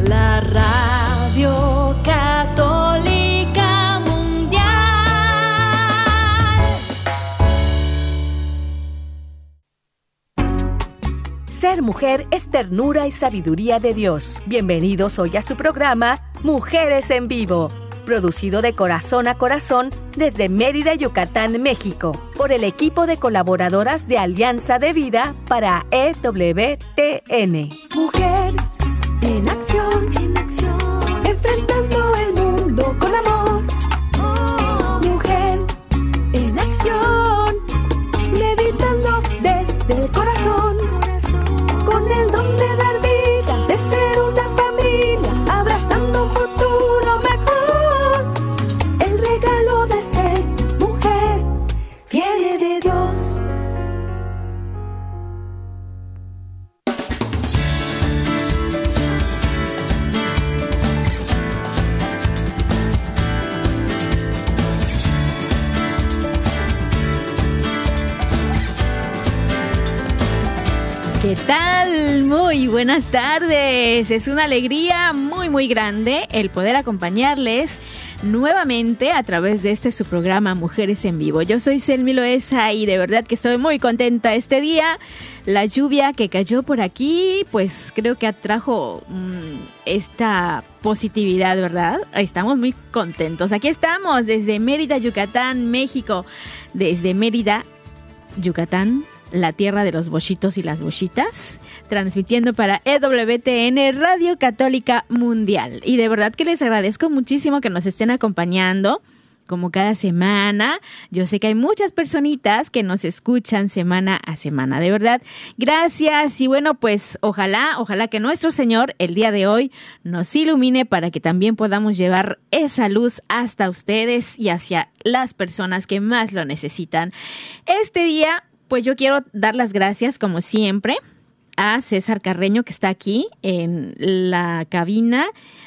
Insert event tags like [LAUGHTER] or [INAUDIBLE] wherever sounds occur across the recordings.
la radio católica mundial. Ser mujer es ternura y sabiduría de Dios. Bienvenidos hoy a su programa Mujeres en Vivo producido de corazón a corazón desde Mérida, Yucatán, México, por el equipo de colaboradoras de Alianza de Vida para EWTN. Mujer en acción, en acción, ¿Qué tal? Muy buenas tardes. Es una alegría muy muy grande el poder acompañarles nuevamente a través de este su programa Mujeres en Vivo. Yo soy Selmi Loesa y de verdad que estoy muy contenta este día. La lluvia que cayó por aquí, pues creo que atrajo mm, esta positividad, ¿verdad? Estamos muy contentos. Aquí estamos desde Mérida, Yucatán, México. Desde Mérida, Yucatán, la tierra de los bochitos y las bochitas, transmitiendo para EWTN Radio Católica Mundial. Y de verdad que les agradezco muchísimo que nos estén acompañando. Como cada semana, yo sé que hay muchas personitas que nos escuchan semana a semana. De verdad, gracias. Y bueno, pues ojalá, ojalá que nuestro Señor el día de hoy nos ilumine para que también podamos llevar esa luz hasta ustedes y hacia las personas que más lo necesitan. Este día pues yo quiero dar las gracias, como siempre, a César Carreño, que está aquí en la cabina,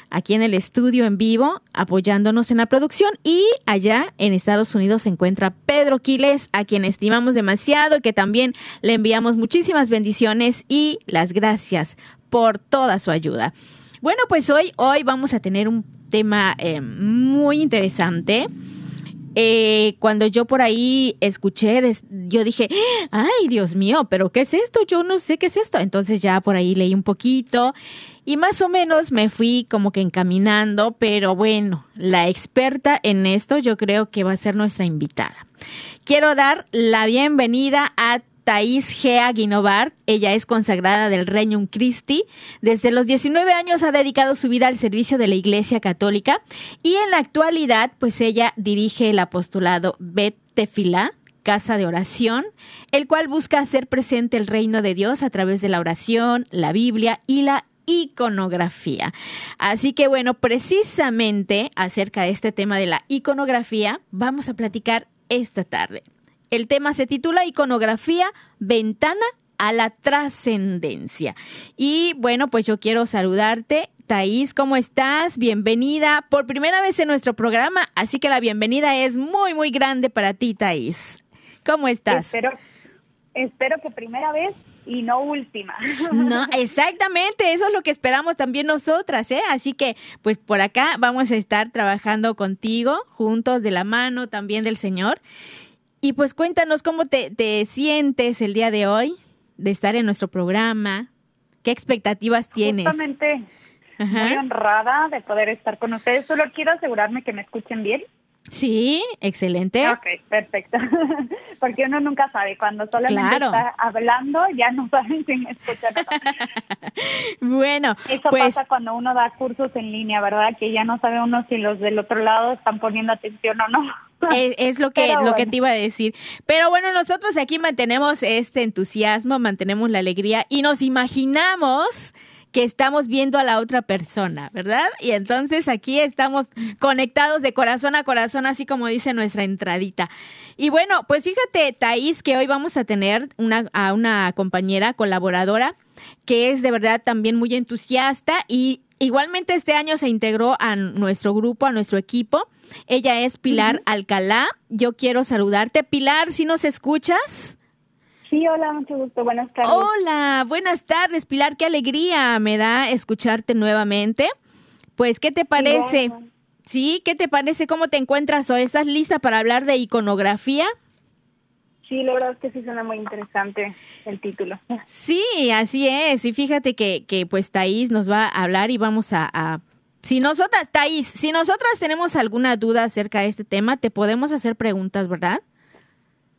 aquí en el estudio en vivo, apoyándonos en la producción. Y allá en Estados Unidos se encuentra Pedro Quiles, a quien estimamos demasiado y que también le enviamos muchísimas bendiciones y las gracias por toda su ayuda. Bueno, pues hoy, hoy vamos a tener un tema eh, muy interesante. Eh, cuando yo por ahí escuché, yo dije, ay Dios mío, pero ¿qué es esto? Yo no sé qué es esto. Entonces ya por ahí leí un poquito y más o menos me fui como que encaminando, pero bueno, la experta en esto yo creo que va a ser nuestra invitada. Quiero dar la bienvenida a Thais Gea Guinovart. Ella es consagrada del Regnum Christi. Desde los 19 años ha dedicado su vida al servicio de la Iglesia Católica y en la actualidad, pues ella dirige el apostolado Bet Tefilá, Casa de Oración, el cual busca hacer presente el reino de Dios a través de la oración, la Biblia y la iconografía. Así que bueno, precisamente acerca de este tema de la iconografía, vamos a platicar esta tarde. El tema se titula Iconografía, ventana a la trascendencia. Y bueno, pues yo quiero saludarte. Thais, ¿cómo estás? Bienvenida por primera vez en nuestro programa, así que la bienvenida es muy, muy grande para ti, Thais. ¿Cómo estás? Espero, espero que primera vez y no última. No, [LAUGHS] exactamente, eso es lo que esperamos también nosotras, ¿eh? Así que, pues por acá vamos a estar trabajando contigo, juntos de la mano también del Señor. Y pues cuéntanos cómo te, te sientes el día de hoy de estar en nuestro programa, qué expectativas tienes. Justamente muy honrada de poder estar con ustedes. Solo quiero asegurarme que me escuchen bien. Sí, excelente. Ok, perfecto. [LAUGHS] Porque uno nunca sabe. Cuando solamente Claro. está hablando, ya no [LAUGHS] saben si me escuchan o [LAUGHS] no. Bueno, Eso pues pasa cuando uno da cursos en línea, ¿verdad? Que ya no sabe uno si los del otro lado están poniendo atención o no. Es, es lo que lo que te iba a decir. Pero bueno, nosotros aquí mantenemos este entusiasmo, mantenemos la alegría y nos imaginamos que estamos viendo a la otra persona, ¿verdad? Y entonces aquí estamos conectados de corazón a corazón, así como dice nuestra entradita. Y bueno, pues fíjate, Thais, que hoy vamos a tener una, a una compañera colaboradora que es de verdad también muy entusiasta y igualmente este año se integró a nuestro grupo, a nuestro equipo. Ella es Pilar Alcalá. Yo quiero saludarte. Pilar, si nos escuchas? Sí, hola, mucho gusto. Buenas tardes. Hola, buenas tardes, Pilar. Qué alegría me da escucharte nuevamente. Pues, ¿qué te parece? Sí, ¿qué te parece? ¿Cómo te encuentras hoy? ¿Estás lista para hablar de iconografía? Sí, la verdad es que sí suena muy interesante el título. [LAUGHS] Sí, así es. Y fíjate que, que pues Thais nos va a hablar y vamos a, a... Si nosotras, Thais, si nosotras tenemos alguna duda acerca de este tema, te podemos hacer preguntas, ¿verdad?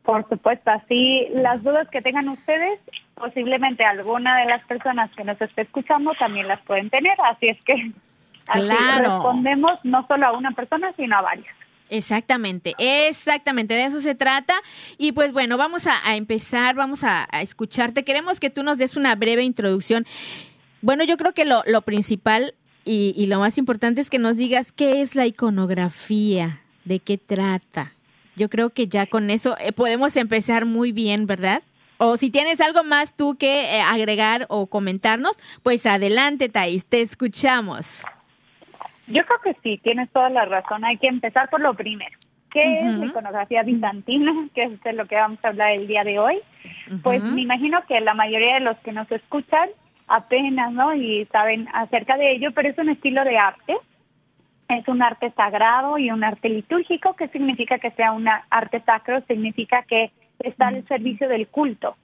Por supuesto, así las dudas que tengan ustedes, posiblemente alguna de las personas que nos esté escuchando también las pueden tener, así es que así Claro. respondemos no solo a una persona, sino a varias. Exactamente, exactamente, de eso se trata. Y pues bueno, vamos a, a empezar, vamos a, a escucharte. Queremos que tú nos des una breve introducción. Bueno, yo creo que lo, lo principal y, y lo más importante es que nos digas qué es la iconografía, de qué trata. Yo creo que ya con eso eh, podemos empezar muy bien, ¿verdad? O si tienes algo más tú que eh, agregar o comentarnos, pues adelante, Thais, te escuchamos. Yo creo que sí, tienes toda la razón. Hay que empezar por lo primero. ¿Qué es la iconografía bizantina? [LAUGHS] Que es de lo que vamos a hablar el día de hoy. Pues me imagino que la mayoría de los que nos escuchan apenas, ¿no? Y saben acerca de ello, pero es un estilo de arte. Es un arte sagrado y un arte litúrgico. ¿Qué significa que sea un arte sacro? Significa que está al servicio del culto.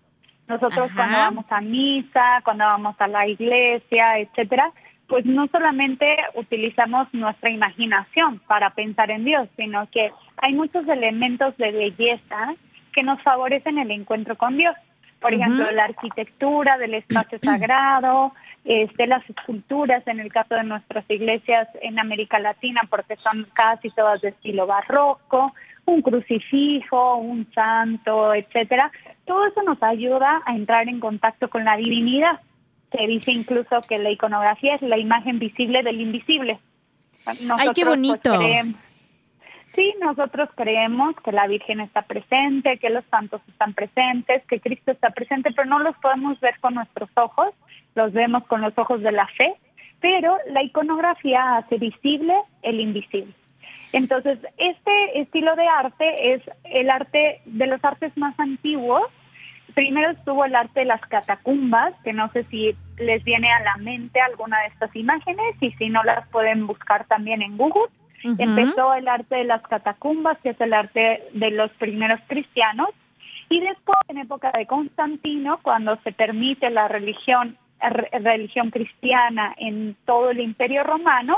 Nosotros Ajá. cuando vamos a misa, cuando vamos a la iglesia, etcétera, pues no solamente utilizamos nuestra imaginación para pensar en Dios, sino que hay muchos elementos de belleza que nos favorecen el encuentro con Dios. Por Ujú. ejemplo, la arquitectura del espacio sagrado, este, las esculturas en el caso de nuestras iglesias en América Latina, porque son casi todas de estilo barroco, un crucifijo, un santo, etcétera. Todo eso nos ayuda a entrar en contacto con la divinidad. Se dice incluso que la iconografía es la imagen visible del invisible. Ay, qué Nosotros, pues, bonito. Sí, nosotros creemos que la Virgen está presente, que los santos están presentes, que Cristo está presente, pero no los podemos ver con nuestros ojos, los vemos con los ojos de la fe, pero la iconografía hace visible el invisible. Entonces, este estilo de arte es el arte de los artes más antiguos. Primero estuvo el arte de las catacumbas, que no sé si les viene a la mente alguna de estas imágenes y si no las pueden buscar también en Google. Empezó el arte de las catacumbas, que es el arte de los primeros cristianos, y después, en época de Constantino, cuando se permite la religión re- religión cristiana en todo el Imperio Romano,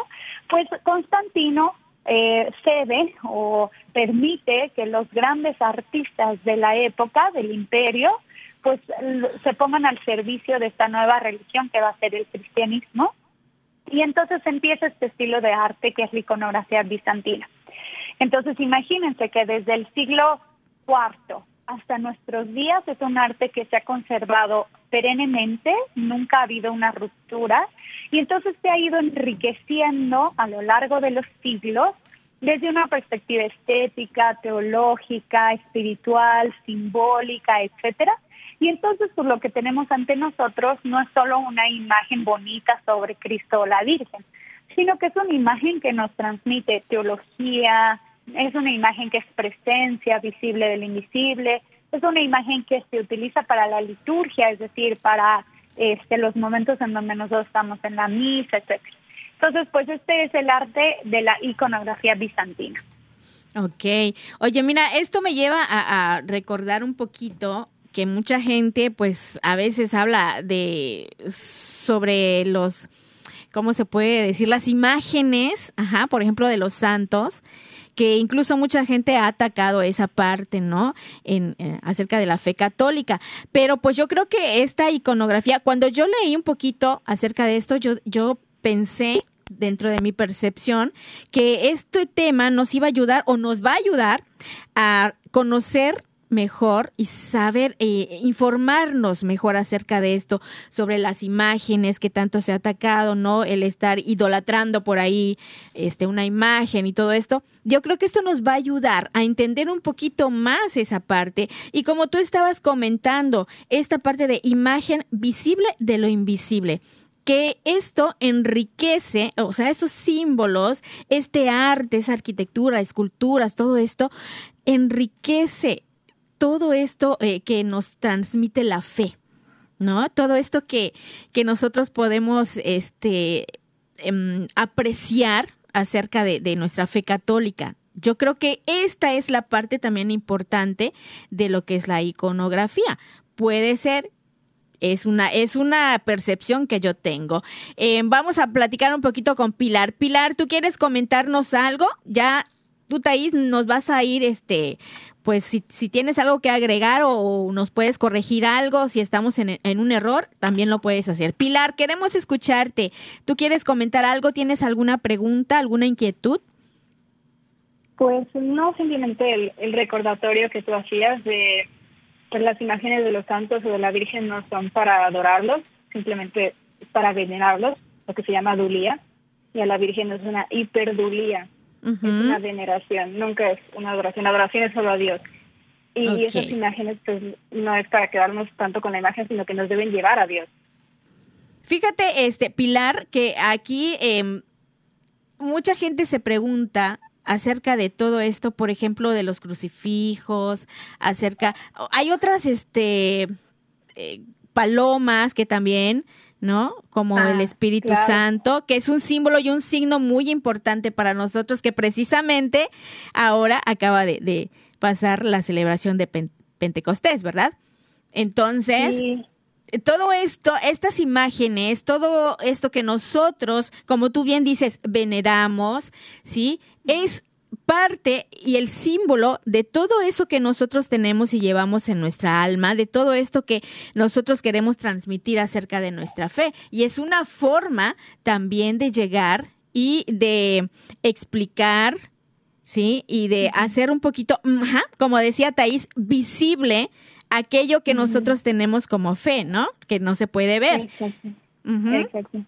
pues Constantino eh, cede o permite que los grandes artistas de la época del Imperio pues se pongan al servicio de esta nueva religión que va a ser el cristianismo y entonces empieza este estilo de arte que es la iconografía bizantina. Entonces imagínense que desde el siglo IV hasta nuestros días es un arte que se ha conservado perennemente, nunca ha habido una ruptura y entonces se ha ido enriqueciendo a lo largo de los siglos desde una perspectiva estética, teológica, espiritual, simbólica, etcétera. Y entonces pues, lo que tenemos ante nosotros no es solo una imagen bonita sobre Cristo o la Virgen, sino que es una imagen que nos transmite teología, es una imagen que es presencia visible del invisible, es una imagen que se utiliza para la liturgia, es decir, para este, los momentos en donde nosotros estamos en la misa, etcétera. Entonces, pues este es el arte de la iconografía bizantina. Ok. Oye, mira, esto me lleva a recordar un poquito que mucha gente, pues, a veces habla de sobre los, ¿cómo se puede decir? Las imágenes, ajá, por ejemplo, de los santos, que incluso mucha gente ha atacado esa parte, ¿no? En, eh, acerca de la fe católica. Pero pues yo creo que esta iconografía, cuando yo leí un poquito acerca de esto, yo, yo pensé dentro de mi percepción que este tema nos iba a ayudar o nos va a ayudar a conocer mejor y saber eh, informarnos mejor acerca de esto sobre las imágenes que tanto se ha atacado no el estar idolatrando por ahí este una imagen y todo esto. Yo creo que esto nos va a ayudar a entender un poquito más esa parte. Y como tú estabas comentando esta parte de imagen visible de lo invisible que esto enriquece, o sea, esos símbolos, este arte, esa arquitectura, esculturas, todo esto, enriquece todo esto eh, que nos transmite la fe, ¿no? Todo esto que, que nosotros podemos este, em, apreciar acerca de, de nuestra fe católica. Yo creo que esta es la parte también importante de lo que es la iconografía. Puede ser es una, es una percepción que yo tengo. Eh, vamos a platicar un poquito con Pilar. Pilar, ¿tú quieres comentarnos algo? Ya tú, Thais, nos vas a ir, este, pues si, si tienes algo que agregar o, nos puedes corregir algo, si estamos en, en, un error, también lo puedes hacer. Pilar, queremos escucharte. ¿Tú quieres comentar algo? ¿Tienes alguna pregunta, alguna inquietud? Pues no simplemente el, el recordatorio que tú hacías de pues las imágenes de los santos o de la Virgen no son para adorarlos, simplemente para venerarlos, lo que se llama dulía, y a la Virgen es una hiperdulía, es una veneración, nunca es una adoración, la adoración es solo a Dios. Y esas imágenes pues no es para quedarnos tanto con la imagen, sino que nos deben llevar a Dios. Fíjate, este Pilar, que aquí eh, mucha gente se pregunta acerca de todo esto, por ejemplo, de los crucifijos, acerca, hay otras, este, eh, palomas que también, ¿no? Como ah, el Espíritu claro. Santo, que es un símbolo y un signo muy importante para nosotros, que precisamente ahora acaba de, de pasar la celebración de Pentecostés, ¿verdad? Entonces, sí todo esto, estas imágenes, todo esto que nosotros, como tú bien dices, veneramos, ¿sí? Es parte y el símbolo de todo eso que nosotros tenemos y llevamos en nuestra alma, de todo esto que nosotros queremos transmitir acerca de nuestra fe. Y es una forma también de llegar y de explicar, ¿sí? Y de hacer un poquito, como decía Thais, visible aquello que nosotros tenemos como fe, ¿no? Que no se puede ver. Exacto. Uh -huh. Exacto.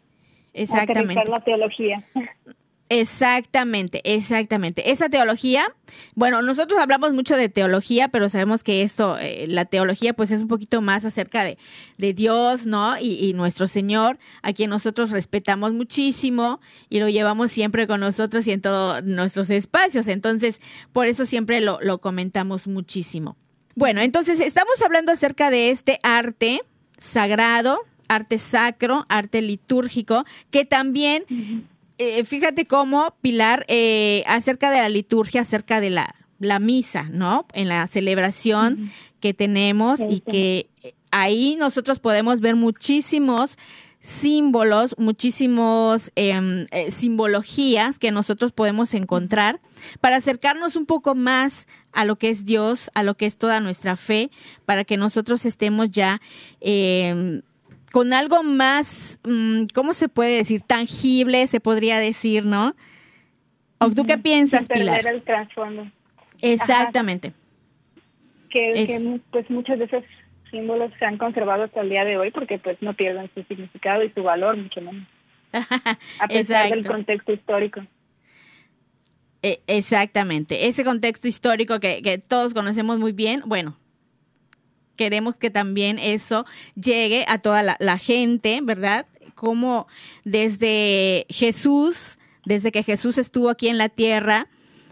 Exactamente. la teología. Exactamente, exactamente. Esa teología, bueno, nosotros hablamos mucho de teología, pero sabemos que esto, eh, la teología, pues es un poquito más acerca de, de Dios, ¿no? Y, nuestro Señor, a quien nosotros respetamos muchísimo y lo llevamos siempre con nosotros y en todos nuestros espacios. Entonces, por eso siempre lo, lo comentamos muchísimo. Bueno, entonces estamos hablando acerca de este arte sagrado, arte sacro, arte litúrgico, que también. Eh, fíjate cómo, Pilar, eh, acerca de la liturgia, acerca de la, la misa, ¿no? En la celebración uh -huh. que tenemos sí, y sí. que ahí nosotros podemos ver muchísimos símbolos, muchísimos eh, eh, simbologías que nosotros podemos encontrar para acercarnos un poco más a lo que es Dios, a lo que es toda nuestra fe, para que nosotros estemos ya eh, con algo más, um, ¿cómo se puede decir? Tangible, se podría decir, ¿no? ¿O tú qué piensas, Sin Pilar? el trasfondo. Exactamente. Que, es... que, pues muchas veces símbolos se han conservado hasta el día de hoy porque pues no pierden su significado y su valor mucho menos [LAUGHS] a pesar del contexto histórico e exactamente ese contexto histórico que, que todos conocemos muy bien bueno queremos que también eso llegue a toda la, la gente verdad como desde Jesús desde que Jesús estuvo aquí en la tierra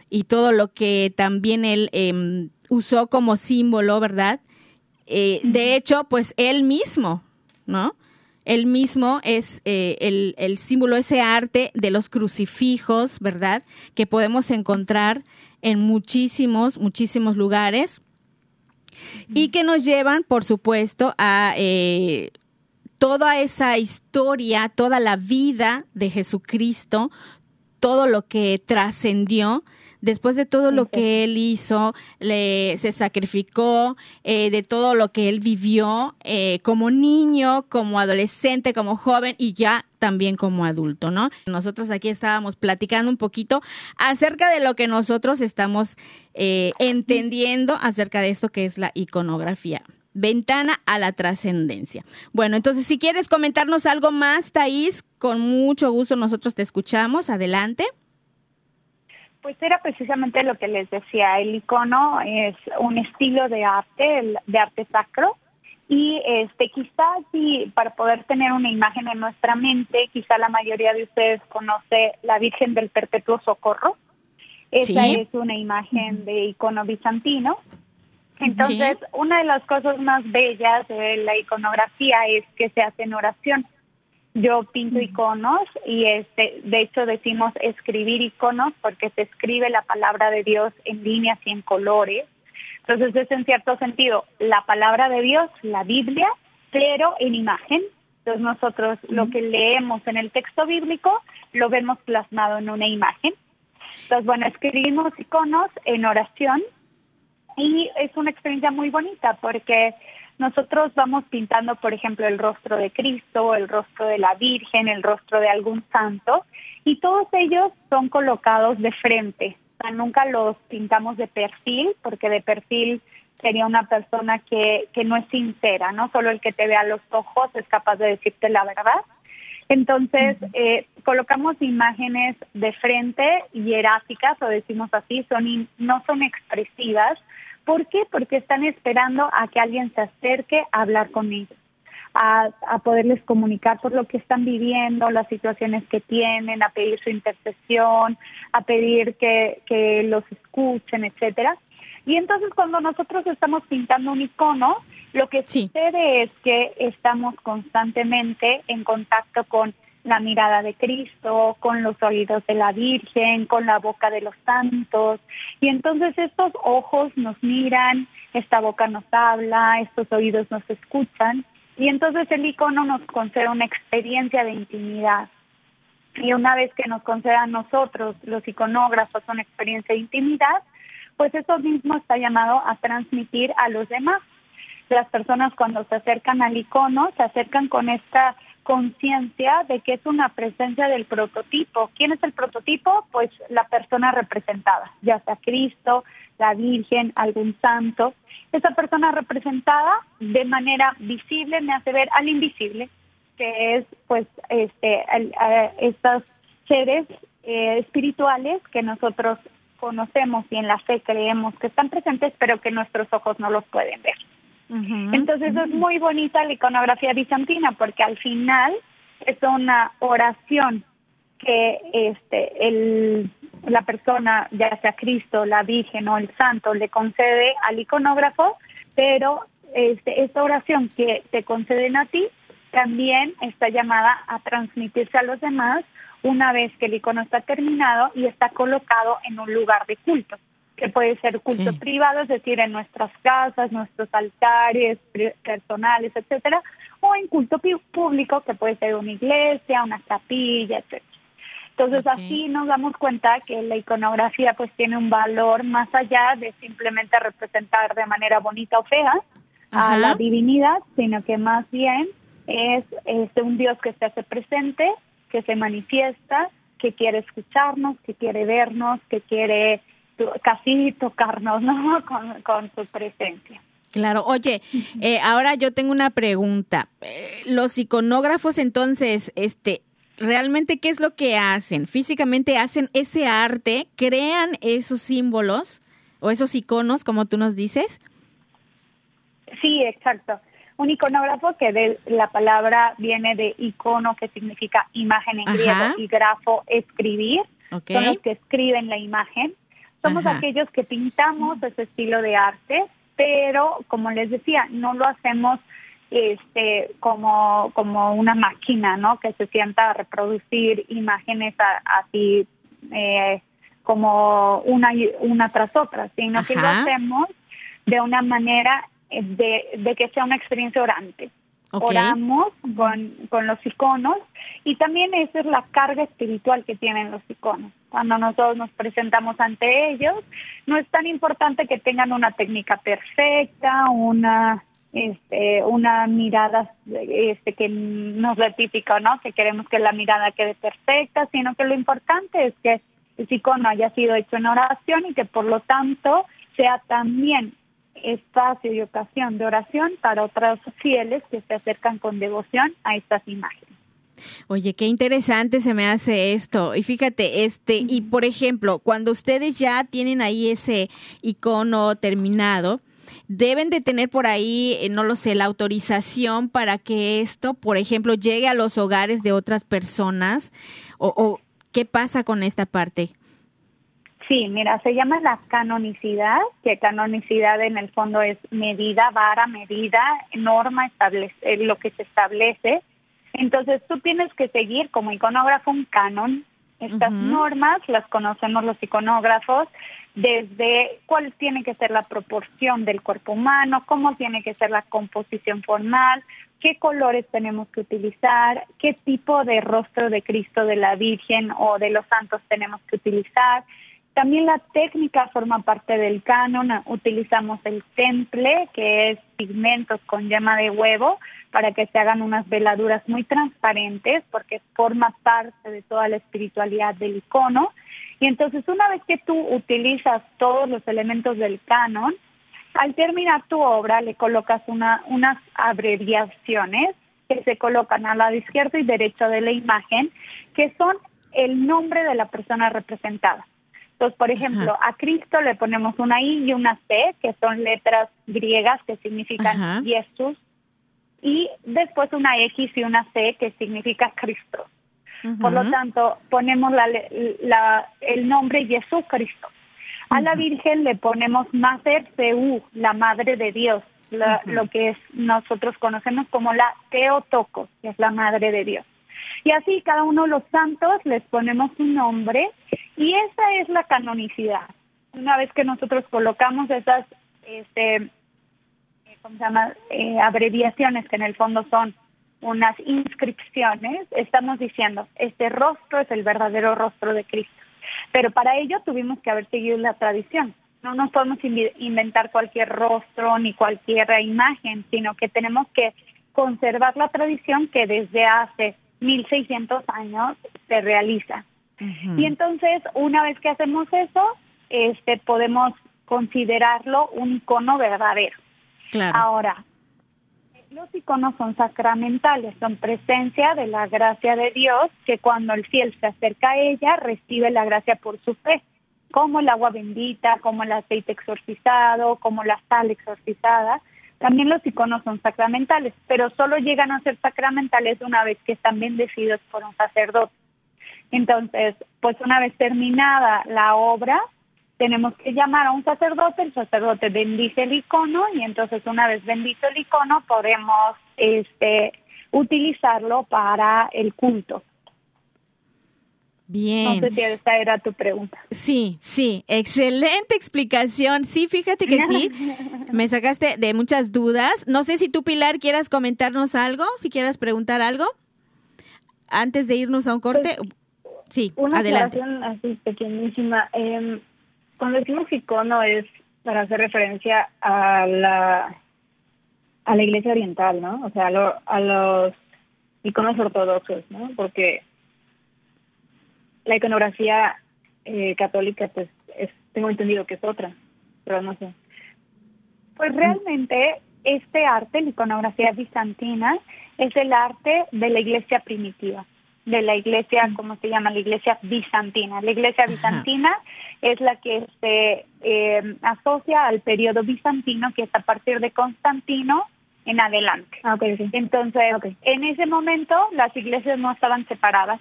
y todo lo que también él eh, usó como símbolo, ¿verdad? Eh, de hecho, pues él mismo, ¿no? Él mismo es eh, el, el, símbolo, ese arte de los crucifijos, ¿verdad? Que podemos encontrar en muchísimos, muchísimos lugares y que nos llevan, por supuesto, a eh, toda esa historia, toda la vida de Jesucristo, todo lo que trascendió después de todo lo que él hizo, le, se sacrificó, eh, de todo lo que él vivió eh, como niño, como adolescente, como joven y ya también como adulto, ¿no? Nosotros aquí estábamos platicando un poquito acerca de lo que nosotros estamos eh, entendiendo acerca de esto que es la iconografía. Ventana a la trascendencia. Bueno, entonces si quieres comentarnos algo más, Thais, con mucho gusto nosotros te escuchamos. Adelante. Pues era precisamente lo que les decía, el icono es un estilo de arte, de arte sacro, y este quizás sí, para poder tener una imagen en nuestra mente, quizá la mayoría de ustedes conoce la Virgen del Perpetuo Socorro. Esa sí. es una imagen de icono bizantino. Entonces, una de las cosas más bellas de la iconografía es que se hace en oración. Yo pinto iconos y este, de hecho decimos escribir iconos porque se escribe la palabra de Dios en líneas y en colores. Entonces es en cierto sentido la palabra de Dios, la Biblia, pero en imagen. Entonces nosotros lo que leemos en el texto bíblico lo vemos plasmado en una imagen. Entonces, bueno, escribimos iconos en oración y es una experiencia muy bonita porque nosotros vamos pintando, por ejemplo, el rostro de Cristo, el rostro de la Virgen, el rostro de algún santo, y todos ellos son colocados de frente. O sea, nunca los pintamos de perfil, porque de perfil sería una persona que, que no es sincera, ¿no? Solo el que te vea los ojos es capaz de decirte la verdad. Entonces, eh, colocamos imágenes de frente hieráticas, o decimos así, son no son expresivas, ¿Por qué? Porque están esperando a que alguien se acerque a hablar con ellos, a, poderles comunicar por lo que están viviendo, las situaciones que tienen, a pedir su intercesión, a pedir que, que los escuchen, etcétera. Y entonces cuando nosotros estamos pintando un icono, lo que sucede es que estamos constantemente en contacto con la mirada de Cristo, con los oídos de la Virgen, con la boca de los santos. Y entonces estos ojos nos miran, esta boca nos habla, estos oídos nos escuchan. Y entonces el icono nos concede una experiencia de intimidad. Y una vez que nos concede a nosotros, los iconógrafos, una experiencia de intimidad, pues eso mismo está llamado a transmitir a los demás. Las personas cuando se acercan al icono se acercan con esta conciencia de que es una presencia del prototipo. ¿Quién es el prototipo? Pues la persona representada, ya sea Cristo, la Virgen, algún santo. Esa persona representada de manera visible me hace ver al invisible, que es pues este estos seres eh, espirituales que nosotros conocemos y en la fe creemos que están presentes, pero que nuestros ojos no los pueden ver. Entonces es muy bonita la iconografía bizantina porque al final es una oración que este la persona, ya sea Cristo, la Virgen o el Santo, le concede al iconógrafo, pero este, esta oración que te conceden a ti también está llamada a transmitirse a los demás una vez que el icono está terminado y está colocado en un lugar de culto que puede ser culto privado, es decir, en nuestras casas, nuestros altares personales, etcétera, o en culto público, que puede ser una iglesia, una capilla, etcétera. Entonces así nos damos cuenta que la iconografía pues tiene un valor más allá de simplemente representar de manera bonita o fea a la divinidad, sino que más bien es, es un Dios que se hace presente, que se manifiesta, que quiere escucharnos, que quiere vernos, que quiere casi tocarnos, [LAUGHS] ¿no? Con, su presencia. Claro, oye, eh, ahora yo tengo una pregunta. Eh, los iconógrafos entonces, este, ¿realmente qué es lo que hacen? ¿Físicamente hacen ese arte? ¿Crean esos símbolos o esos iconos, como tú nos dices? Sí, exacto. Un iconógrafo que de la palabra viene de icono, que significa imagen en griego, y grafo, escribir. Son los que escriben la imagen. Somos aquellos que pintamos ese estilo de arte, pero como les decía, no lo hacemos este como como una máquina, ¿no? Que se sienta a reproducir imágenes así eh, como una una tras otra, sino que lo hacemos de una manera de, de que sea una experiencia orante. Oramos con, con los iconos y también esa es la carga espiritual que tienen los iconos. Cuando nosotros nos presentamos ante ellos, no es tan importante que tengan una técnica perfecta, una este, una mirada este, que no es típica, ¿no? Que queremos que la mirada quede perfecta, sino que lo importante es que el icono haya sido hecho en oración y que por lo tanto sea también espacio y ocasión de oración para otros fieles que se acercan con devoción a estas imágenes. Oye, qué interesante se me hace esto. Y fíjate, este, y por ejemplo, cuando ustedes ya tienen ahí ese icono terminado, deben de tener por ahí, eh, no lo sé, la autorización para que esto, por ejemplo, llegue a los hogares de otras personas o, o qué pasa con esta parte. Sí, mira, se llama la canonicidad, que canonicidad en el fondo es medida, vara, medida, norma, establece, eh, lo que se establece. Entonces tú tienes que seguir como iconógrafo un canon. Estas normas las conocemos los iconógrafos desde cuál tiene que ser la proporción del cuerpo humano, cómo tiene que ser la composición formal, qué colores tenemos que utilizar, qué tipo de rostro de Cristo, de la Virgen o de los santos tenemos que utilizar. También la técnica forma parte del canon. Utilizamos el temple, que es pigmentos con yema de huevo, para que se hagan unas veladuras muy transparentes, porque forma parte de toda la espiritualidad del icono. Y entonces, una vez que tú utilizas todos los elementos del canon, al terminar tu obra le colocas una, unas abreviaciones que se colocan al lado izquierdo y derecho de la imagen, que son el nombre de la persona representada. Entonces, por ejemplo, a Cristo le ponemos una I y una C, que son letras griegas que significan Jesús, y después una X y una C, que significa Cristo. Por lo tanto, ponemos la, la, el nombre Jesús Cristo. A la Virgen le ponemos Mater Seu, la Madre de Dios, lo que es, nosotros conocemos como la Teotocos, que es la Madre de Dios. Y así cada uno de los santos les ponemos un nombre y esa es la canonicidad. Una vez que nosotros colocamos esas, este, ¿cómo se llama? Eh, abreviaciones que en el fondo son unas inscripciones, estamos diciendo, este rostro es el verdadero rostro de Cristo. Pero para ello tuvimos que haber seguido la tradición. No nos podemos inventar cualquier rostro ni cualquier imagen, sino que tenemos que conservar la tradición que desde hace 1600 años se realiza. Y entonces, una vez que hacemos eso, este podemos considerarlo un icono verdadero. Ahora, los iconos son sacramentales, son presencia de la gracia de Dios, que cuando el fiel se acerca a ella, recibe la gracia por su fe, como el agua bendita, como el aceite exorcizado, como la sal exorcizada. También los iconos son sacramentales, pero solo llegan a ser sacramentales una vez que están bendecidos por un sacerdote. Entonces, pues una vez terminada la obra, tenemos que llamar a un sacerdote, el sacerdote bendice el icono y entonces una vez bendito el icono podemos este, utilizarlo para el culto. Bien. No sé si esa era tu pregunta. Sí, sí, excelente explicación. Sí, fíjate que sí, [LAUGHS] me sacaste de muchas dudas. No sé si tú, Pilar, quieras comentarnos algo, si quieras preguntar algo antes de irnos a un corte. Pues, sí, una adelante. así pequeñísima. Eh, cuando decimos icono es para hacer referencia a la a la iglesia oriental, ¿no? O sea, a, los iconos ortodoxos, ¿no? Porque la iconografía eh, católica, pues, es, tengo entendido que es otra, pero no sé. Pues realmente este arte, la iconografía bizantina, es el arte de la iglesia primitiva de la iglesia, ¿cómo se llama? La iglesia bizantina. La iglesia bizantina es la que se eh, asocia al periodo bizantino, que es a partir de Constantino en adelante. Ah, Entonces, en ese momento las iglesias no estaban separadas.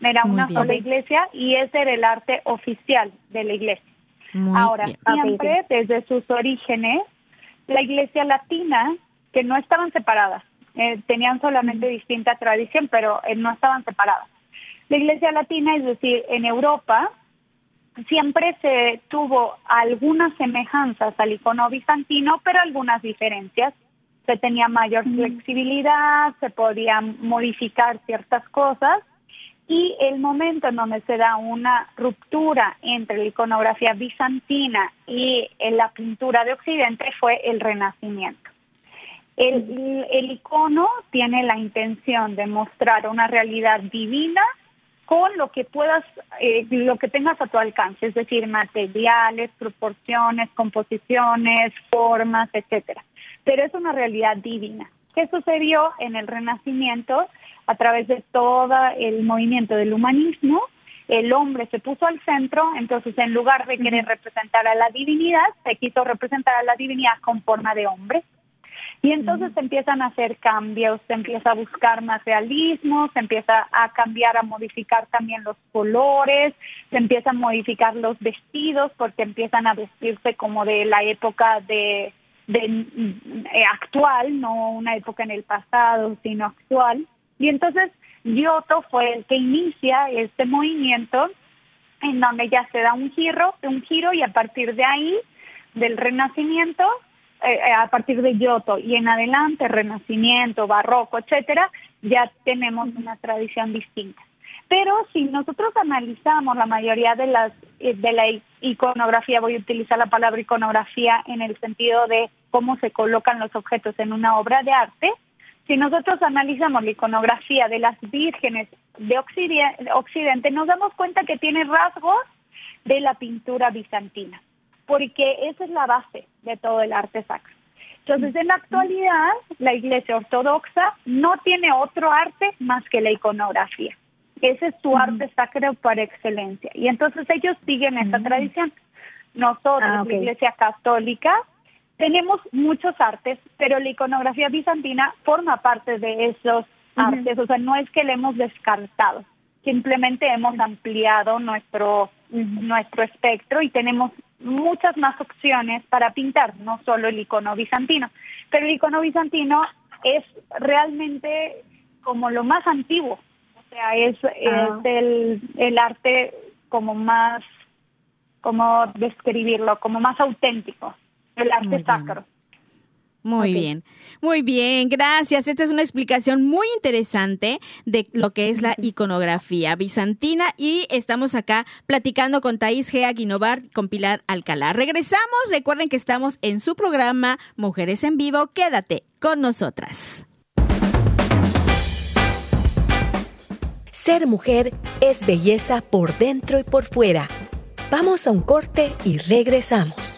Era una sola iglesia y ese era el arte oficial de la iglesia. Ahora, siempre desde sus orígenes, la iglesia latina, que no estaban separadas, eh, tenían solamente distinta tradición, pero eh, no estaban separadas. La Iglesia Latina, es decir, en Europa, siempre se tuvo algunas semejanzas al icono bizantino, pero algunas diferencias. Se tenía mayor flexibilidad, se podían modificar ciertas cosas y el momento en donde se da una ruptura entre la iconografía bizantina y la pintura de Occidente fue el Renacimiento. El, el icono tiene la intención de mostrar una realidad divina con lo que puedas, eh, lo que tengas a tu alcance, es decir, materiales, proporciones, composiciones, formas, etcétera. Pero es una realidad divina. ¿Qué sucedió en el Renacimiento a través de todo el movimiento del humanismo? El hombre se puso al centro, entonces en lugar de querer representar a la divinidad, se quiso representar a la divinidad con forma de hombre. Y entonces se empiezan a hacer cambios, se empieza a buscar más realismo, se empieza a cambiar, a modificar también los colores, se empiezan a modificar los vestidos porque empiezan a vestirse como de la época de, de eh, actual, no una época en el pasado, sino actual. Y entonces Giotto fue el que inicia este movimiento en donde ya se da un giro, un giro y a partir de ahí, del Renacimiento, eh, eh, a partir de Giotto y en adelante, Renacimiento, Barroco, etcétera, ya tenemos una tradición distinta. Pero si nosotros analizamos la mayoría de las eh, de la iconografía, voy a utilizar la palabra iconografía en el sentido de cómo se colocan los objetos en una obra de arte, si nosotros analizamos la iconografía de las vírgenes de Occidente, nos damos cuenta que tiene rasgos de la pintura bizantina, porque esa es la base de todo el arte sacro. Entonces, en la actualidad, la Iglesia Ortodoxa no tiene otro arte más que la iconografía. Ese es su arte sacro por excelencia. Y entonces ellos siguen esta tradición. Nosotros, ah, la Iglesia Católica, tenemos muchos artes, pero la iconografía bizantina forma parte de esos artes, o sea, no es que le hemos descartado, simplemente hemos ampliado nuestro, nuestro espectro y tenemos muchas más opciones para pintar, no solo el icono bizantino, pero el icono bizantino es realmente como lo más antiguo, o sea, es, ah. el, el arte como más, como describirlo, como más auténtico el arte sacro. Muy bien, muy bien, gracias. Esta es una explicación muy interesante de lo que es la iconografía bizantina y estamos acá platicando con Thais G. Aguinovar con Pilar Alcalá. Regresamos, recuerden que estamos en su programa Mujeres en Vivo, quédate con nosotras. Ser mujer es belleza por dentro y por fuera. Vamos a un corte y regresamos.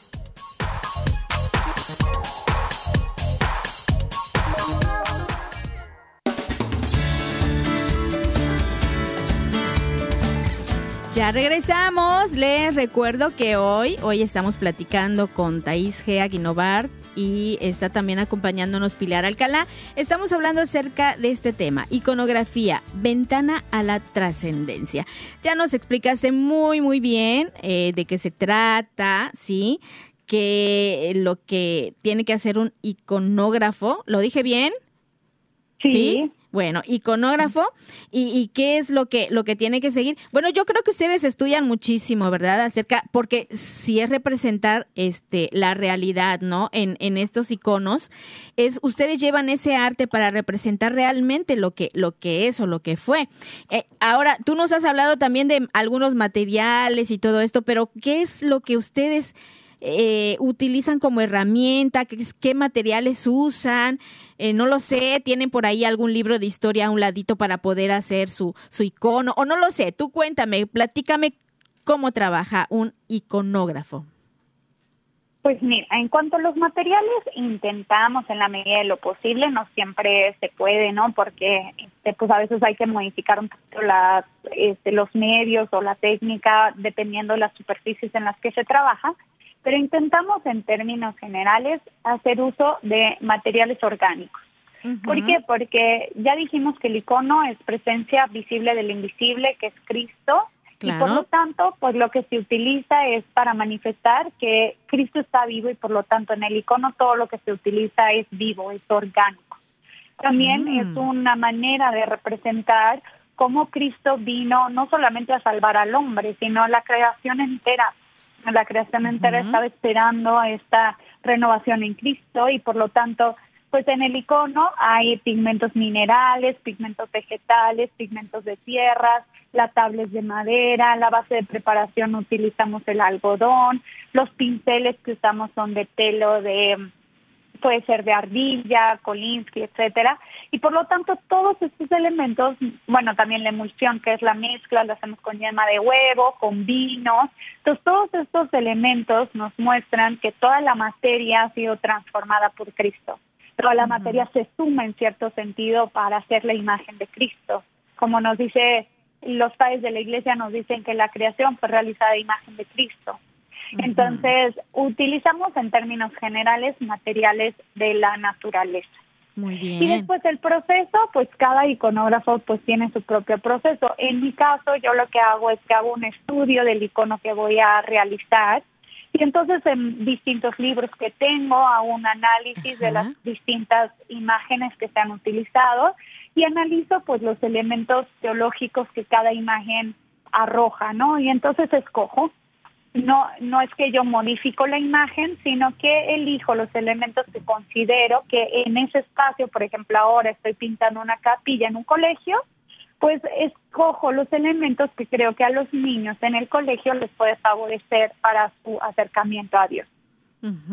Ya regresamos. Les recuerdo que hoy, hoy estamos platicando con Thais G. Aguinovar y está también acompañándonos Pilar Alcalá. Estamos hablando acerca de este tema, iconografía, ventana a la trascendencia. Ya nos explicaste muy, muy bien eh, de qué se trata, ¿sí? Que lo que tiene que hacer un iconógrafo, ¿lo dije bien? ¿Sí? Bueno, iconógrafo y, qué es lo que lo que tiene que seguir. Bueno, yo creo que ustedes estudian muchísimo, ¿verdad? Acerca porque si es representar este la realidad, ¿no? En, en estos iconos es ustedes llevan ese arte para representar realmente lo que lo que es o lo que fue. Eh, ahora, tú nos has hablado también de algunos materiales y todo esto, pero ¿qué es lo que ustedes eh, utilizan como herramienta? ¿Qué, qué materiales usan? Eh, no lo sé, tienen por ahí algún libro de historia a un ladito para poder hacer su, su icono, o no lo sé, tú cuéntame, platícame cómo trabaja un iconógrafo. Pues mira, en cuanto a los materiales, intentamos en la medida de lo posible, no siempre se puede, ¿no? Porque este, pues a veces hay que modificar un poquito la, este, los medios o la técnica dependiendo de las superficies en las que se trabaja pero intentamos en términos generales hacer uso de materiales orgánicos. ¿Por qué? Porque ya dijimos que el icono es presencia visible del invisible, que es Cristo, y por lo tanto, pues lo que se utiliza es para manifestar que Cristo está vivo y por lo tanto en el icono todo lo que se utiliza es vivo, es orgánico. También es mm. una manera de representar cómo Cristo vino no solamente a salvar al hombre, sino a la creación entera. La creación entera estaba esperando a esta renovación en Cristo y por lo tanto pues en el icono hay pigmentos minerales, pigmentos vegetales, pigmentos de tierras, las tablas de madera, la base de preparación utilizamos el algodón, los pinceles que usamos son de pelo de puede ser de ardilla, Kolinsky, etcétera, y por lo tanto todos estos elementos, bueno, también la emulsión que es la mezcla, la hacemos con yema de huevo, con vino, entonces todos estos elementos nos muestran que toda la materia ha sido transformada por Cristo toda la materia se suma en cierto sentido para hacer la imagen de Cristo. Como nos dice, los padres de la iglesia nos dicen que la creación fue realizada a imagen de Cristo. Entonces, utilizamos en términos generales materiales de la naturaleza. Muy bien. Y después el proceso, pues cada iconógrafo pues tiene su propio proceso. En mi caso, yo lo que hago es que hago un estudio del icono que voy a realizar y entonces en distintos libros que tengo hago un análisis de las distintas imágenes que se han utilizado y analizo pues los elementos teológicos que cada imagen arroja, ¿no? Y entonces escojo. No, no es que yo modifico la imagen, sino que elijo los elementos que considero que en ese espacio, por ejemplo, ahora estoy pintando una capilla en un colegio, pues escojo los elementos que creo que a los niños en el colegio les puede favorecer para su acercamiento a Dios.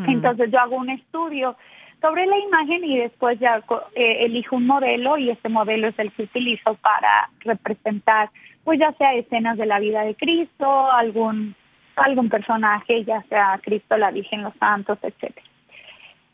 Entonces yo hago un estudio sobre la imagen y después ya eh, elijo un modelo y este modelo es el que utilizo para representar pues ya sea escenas de la vida de Cristo, algún algún personaje, ya sea Cristo, la Virgen, los santos, etcétera.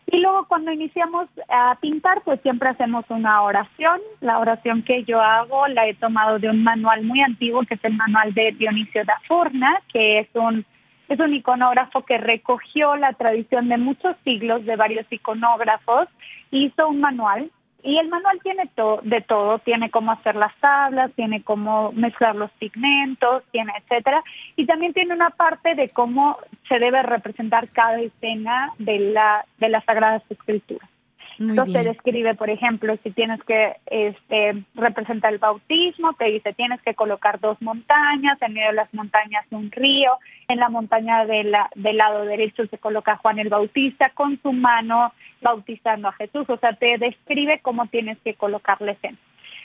Y luego cuando iniciamos a pintar, pues siempre hacemos una oración. La oración que yo hago la he tomado de un manual muy antiguo, que es el manual de Dionisio da Furna, que es un, es un iconógrafo que recogió la tradición de muchos siglos de varios iconógrafos, hizo un manual y el manual tiene to de todo, tiene cómo hacer las tablas, tiene cómo mezclar los pigmentos, tiene etcétera, y también tiene una parte de cómo se debe representar cada escena de la de las sagradas escrituras. Entonces describe, por ejemplo, si tienes que este, representar el bautismo, te dice tienes que colocar dos montañas, en medio de las montañas un río, en la montaña de la, del lado derecho se coloca Juan el Bautista con su mano bautizando a Jesús, o sea, te describe cómo tienes que colocar la escena.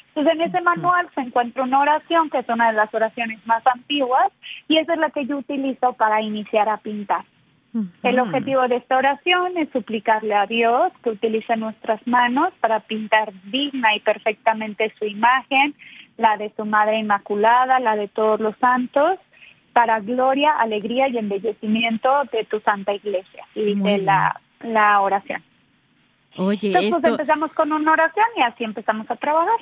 Entonces en ese manual se encuentra una oración que es una de las oraciones más antiguas y esa es la que yo utilizo para iniciar a pintar. El objetivo de esta oración es suplicarle a Dios que utilice nuestras manos para pintar digna y perfectamente su imagen, la de su Madre Inmaculada, la de todos los santos, para gloria, alegría y embellecimiento de tu Santa Iglesia. Y dice la, la oración. Oye, Entonces pues, empezamos con una oración y así empezamos a trabajar.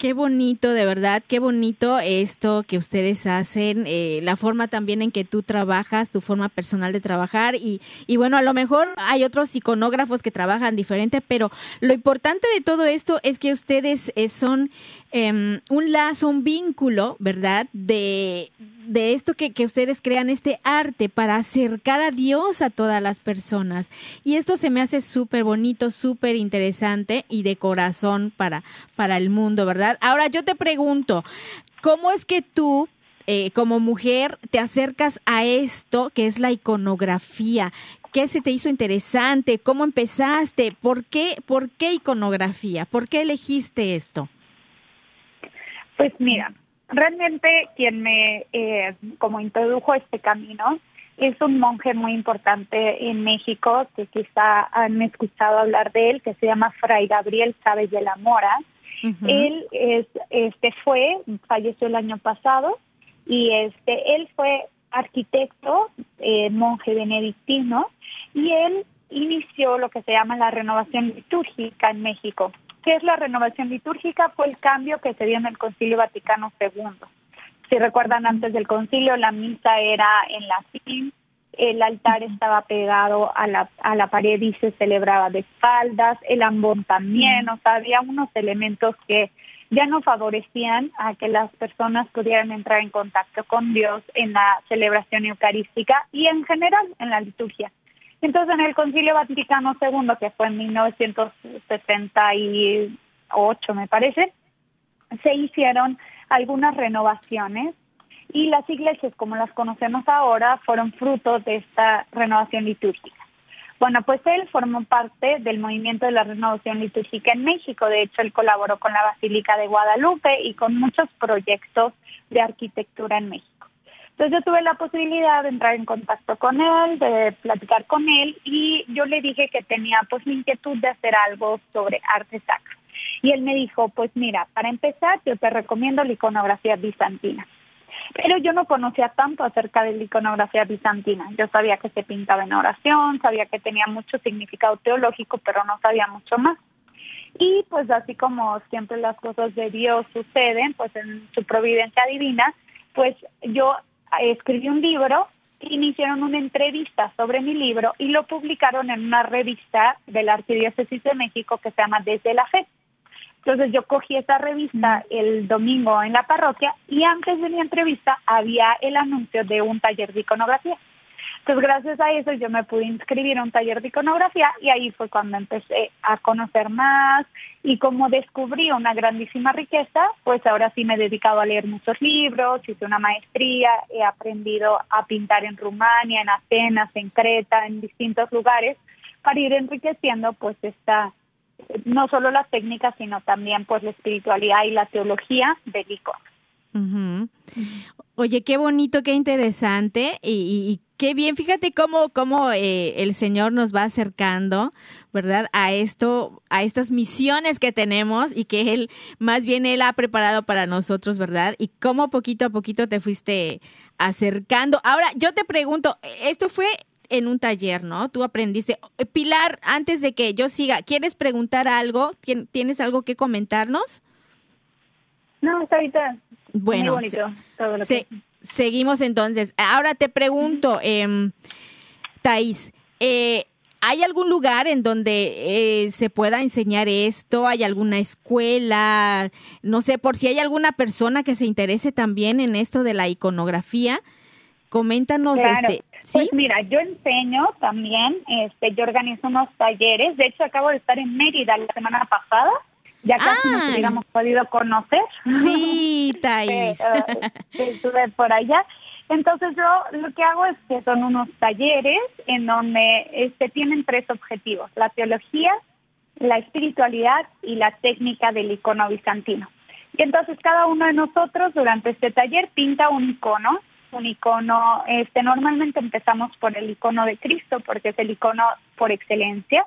Qué bonito, de verdad, qué bonito esto que ustedes hacen, eh, la forma también en que tú trabajas, tu forma personal de trabajar y, y bueno, a lo mejor hay otros iconógrafos que trabajan diferente, pero lo importante de todo esto es que ustedes eh, son em, un lazo, un vínculo, ¿verdad? De, de esto que, que, ustedes crean, este arte para acercar a Dios a todas las personas. Y esto se me hace súper bonito, súper interesante y de corazón para, para el mundo, ¿verdad? Ahora yo te pregunto, ¿cómo es que tú eh, como mujer te acercas a esto que es la iconografía? ¿Qué se te hizo interesante? ¿Cómo empezaste? ¿Por qué, por qué iconografía? ¿Por qué elegiste esto? Pues mira, Realmente quien me eh, como introdujo este camino es un monje muy importante en México que quizá han escuchado hablar de él, que se llama Fray Gabriel Chávez de la Mora. Él es, este fue, falleció el año pasado y este él fue arquitecto, eh, monje benedictino y él inició lo que se llama la renovación litúrgica en México. ¿Qué es la renovación litúrgica? Fue el cambio que se dio en el Concilio Vaticano II. Si recuerdan, antes del concilio la misa era en latín, el altar estaba pegado a la, a la pared y se celebraba de espaldas, el ambón también, o sea, había unos elementos que ya no favorecían a que las personas pudieran entrar en contacto con Dios en la celebración eucarística y en general en la liturgia. Entonces, en el Concilio Vaticano II, que fue en 1978, me parece, se hicieron algunas renovaciones y las iglesias como las conocemos ahora fueron fruto de esta renovación litúrgica. Bueno, pues él formó parte del movimiento de la renovación litúrgica en México. De hecho, él colaboró con la Basílica de Guadalupe y con muchos proyectos de arquitectura en México. Entonces yo tuve la posibilidad de entrar en contacto con él, de platicar con él y yo le dije que tenía pues la inquietud de hacer algo sobre arte sacro. Y él me dijo, pues mira, para empezar yo te recomiendo la iconografía bizantina. Pero yo no conocía tanto acerca de la iconografía bizantina. Yo sabía que se pintaba en oración, sabía que tenía mucho significado teológico, pero no sabía mucho más. Y pues así como siempre las cosas de Dios suceden, pues en su providencia divina, pues yo escribí un libro y me hicieron una entrevista sobre mi libro y lo publicaron en una revista de la Arquidiócesis de México que se llama Desde la Fe. Entonces yo cogí esa revista el domingo en la parroquia y antes de mi entrevista había el anuncio de un taller de iconografía. Entonces gracias a eso yo me pude inscribir a un taller de iconografía y ahí fue cuando empecé a conocer más y como descubrí una grandísima riqueza, pues ahora sí me he dedicado a leer muchos libros, hice una maestría, he aprendido a pintar en Rumania, en Atenas, en Creta, en distintos lugares para ir enriqueciendo pues esta no solo las técnicas, sino también pues la espiritualidad y la teología del icono. Oye, qué bonito, qué interesante y, qué bien. Fíjate cómo, cómo eh, el Señor nos va acercando, ¿verdad? A esto, a estas misiones que tenemos y que Él, más bien Él ha preparado para nosotros, ¿verdad? Y cómo poquito a poquito te fuiste acercando. Ahora, yo te pregunto, ¿esto fue en un taller, ¿no? Tú aprendiste. Pilar, antes de que yo siga, ¿quieres preguntar algo? ¿Tienes algo que comentarnos? No, está ahorita. Bueno, seguimos entonces. Ahora te pregunto, eh, Thais, eh, ¿hay algún lugar en donde eh, se pueda enseñar esto? ¿Hay alguna escuela? No sé, por si hay alguna persona que se interese también en esto de la iconografía. Coméntanos, este, ¿sí? Pues mira, yo enseño también, este, yo organizo unos talleres, de hecho acabo de estar en Mérida la semana pasada, ya casi nos hubiéramos podido conocer. Sí, [LAUGHS] Thais. estuve por allá. Entonces yo lo que hago es que son unos talleres en donde este, tienen tres objetivos, la teología, la espiritualidad y la técnica del icono bizantino. Y entonces cada uno de nosotros durante este taller pinta un icono un icono, este, normalmente empezamos por el icono de Cristo, porque es el icono por excelencia,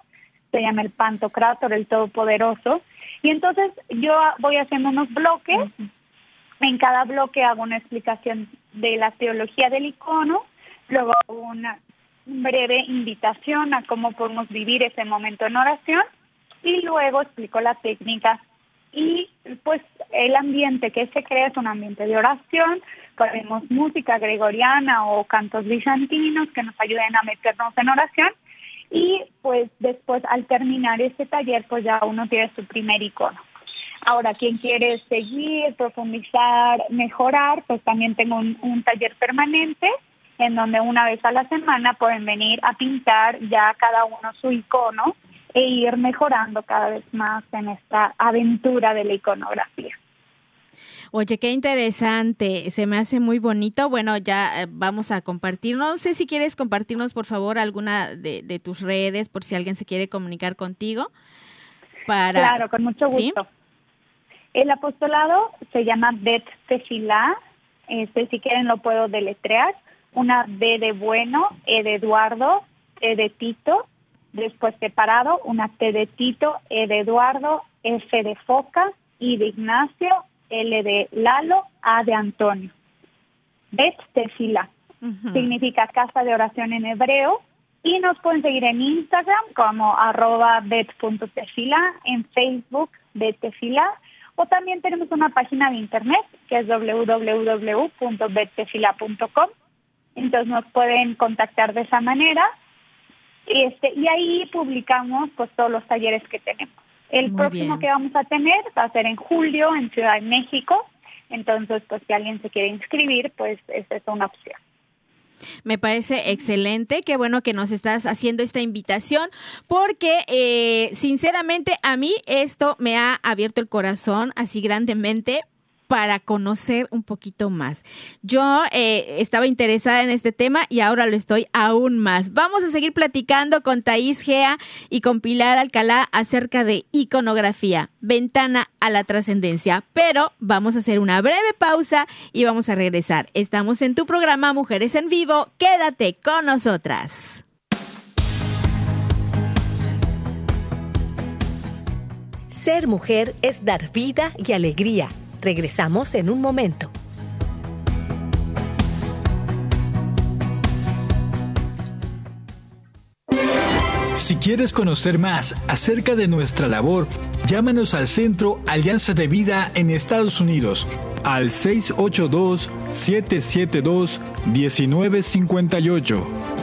se llama el Pantocrator, el Todopoderoso, y entonces yo voy haciendo unos bloques, en cada bloque hago una explicación de la teología del icono, luego hago una breve invitación a cómo podemos vivir ese momento en oración, y luego explico la técnica. Y pues el ambiente que se crea es un ambiente de oración, ponemos música gregoriana o cantos bizantinos que nos ayuden a meternos en oración y pues después al terminar este taller pues ya uno tiene su primer icono. Ahora, quien quiere seguir, profundizar, mejorar, pues también tengo un, un taller permanente en donde una vez a la semana pueden venir a pintar ya cada uno su icono e ir mejorando cada vez más en esta aventura de la iconografía. Oye, qué interesante, se me hace muy bonito. Bueno, ya eh, vamos a compartir. No sé si quieres compartirnos, por favor, alguna de, tus redes, por si alguien se quiere comunicar contigo. Para... Claro, con mucho gusto. El apostolado se llama Bet Tefilá. Este, si quieren lo puedo deletrear. Una B de bueno, E de Eduardo, E de Tito, después separado, una T de Tito, E de Eduardo, F de Foca, I de Ignacio, L de Lalo, A de Antonio. Bet Tefila significa casa de oración en hebreo y nos pueden seguir en Instagram como arroba bet.tefila, en Facebook betefila o también tenemos una página de internet que es www.bettefila.com entonces nos pueden contactar de esa manera. Este, y ahí publicamos pues todos los talleres que tenemos. El próximo que vamos a tener va a ser en julio en Ciudad de México. Entonces, pues si alguien se quiere inscribir, pues esa es una opción. Me parece excelente, qué bueno que nos estás haciendo esta invitación, porque eh, sinceramente a mí esto me ha abierto el corazón así grandemente para conocer un poquito más. Yo eh, estaba interesada en este tema y ahora lo estoy aún más. Vamos a seguir platicando con Thais Gea y con Pilar Alcalá acerca de iconografía, ventana a la trascendencia. Pero vamos a hacer una breve pausa y vamos a regresar. Estamos en tu programa Mujeres en Vivo. Quédate con nosotras. Ser mujer es dar vida y alegría Regresamos en un momento. Si quieres conocer más acerca de nuestra labor, llámanos al Centro Alianza de Vida en Estados Unidos al 682-772-1958.